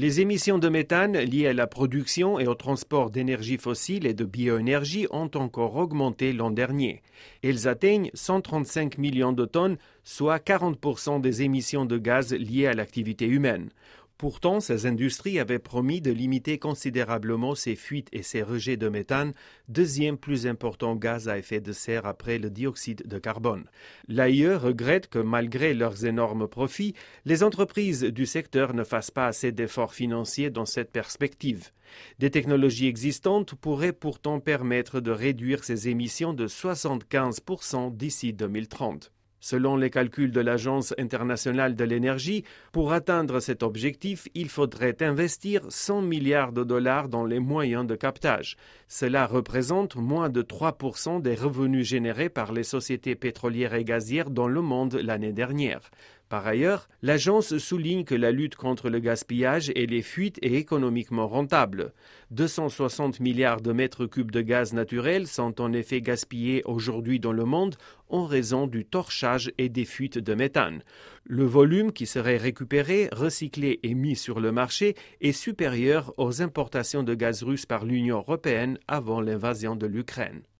Les émissions de méthane liées à la production et au transport d'énergie fossile et de bioénergie ont encore augmenté l'an dernier. Elles atteignent 135 millions de tonnes, soit 40% des émissions de gaz liées à l'activité humaine. Pourtant, ces industries avaient promis de limiter considérablement ces fuites et ces rejets de méthane, deuxième plus important gaz à effet de serre après le dioxyde de carbone. L'AIE regrette que malgré leurs énormes profits, les entreprises du secteur ne fassent pas assez d'efforts financiers dans cette perspective. Des technologies existantes pourraient pourtant permettre de réduire ces émissions de 75% d'ici 2030. Selon les calculs de l'Agence internationale de l'énergie, pour atteindre cet objectif, il faudrait investir 100 milliards de dollars dans les moyens de captage. Cela représente moins de 3% des revenus générés par les sociétés pétrolières et gazières dans le monde l'année dernière. Par ailleurs, l'agence souligne que la lutte contre le gaspillage et les fuites est économiquement rentable. 260 milliards de mètres cubes de gaz naturel sont en effet gaspillés aujourd'hui dans le monde en raison du torchage et des fuites de méthane. Le volume qui serait récupéré, recyclé et mis sur le marché est supérieur aux importations de gaz russe par l'Union européenne avant l'invasion de l'Ukraine.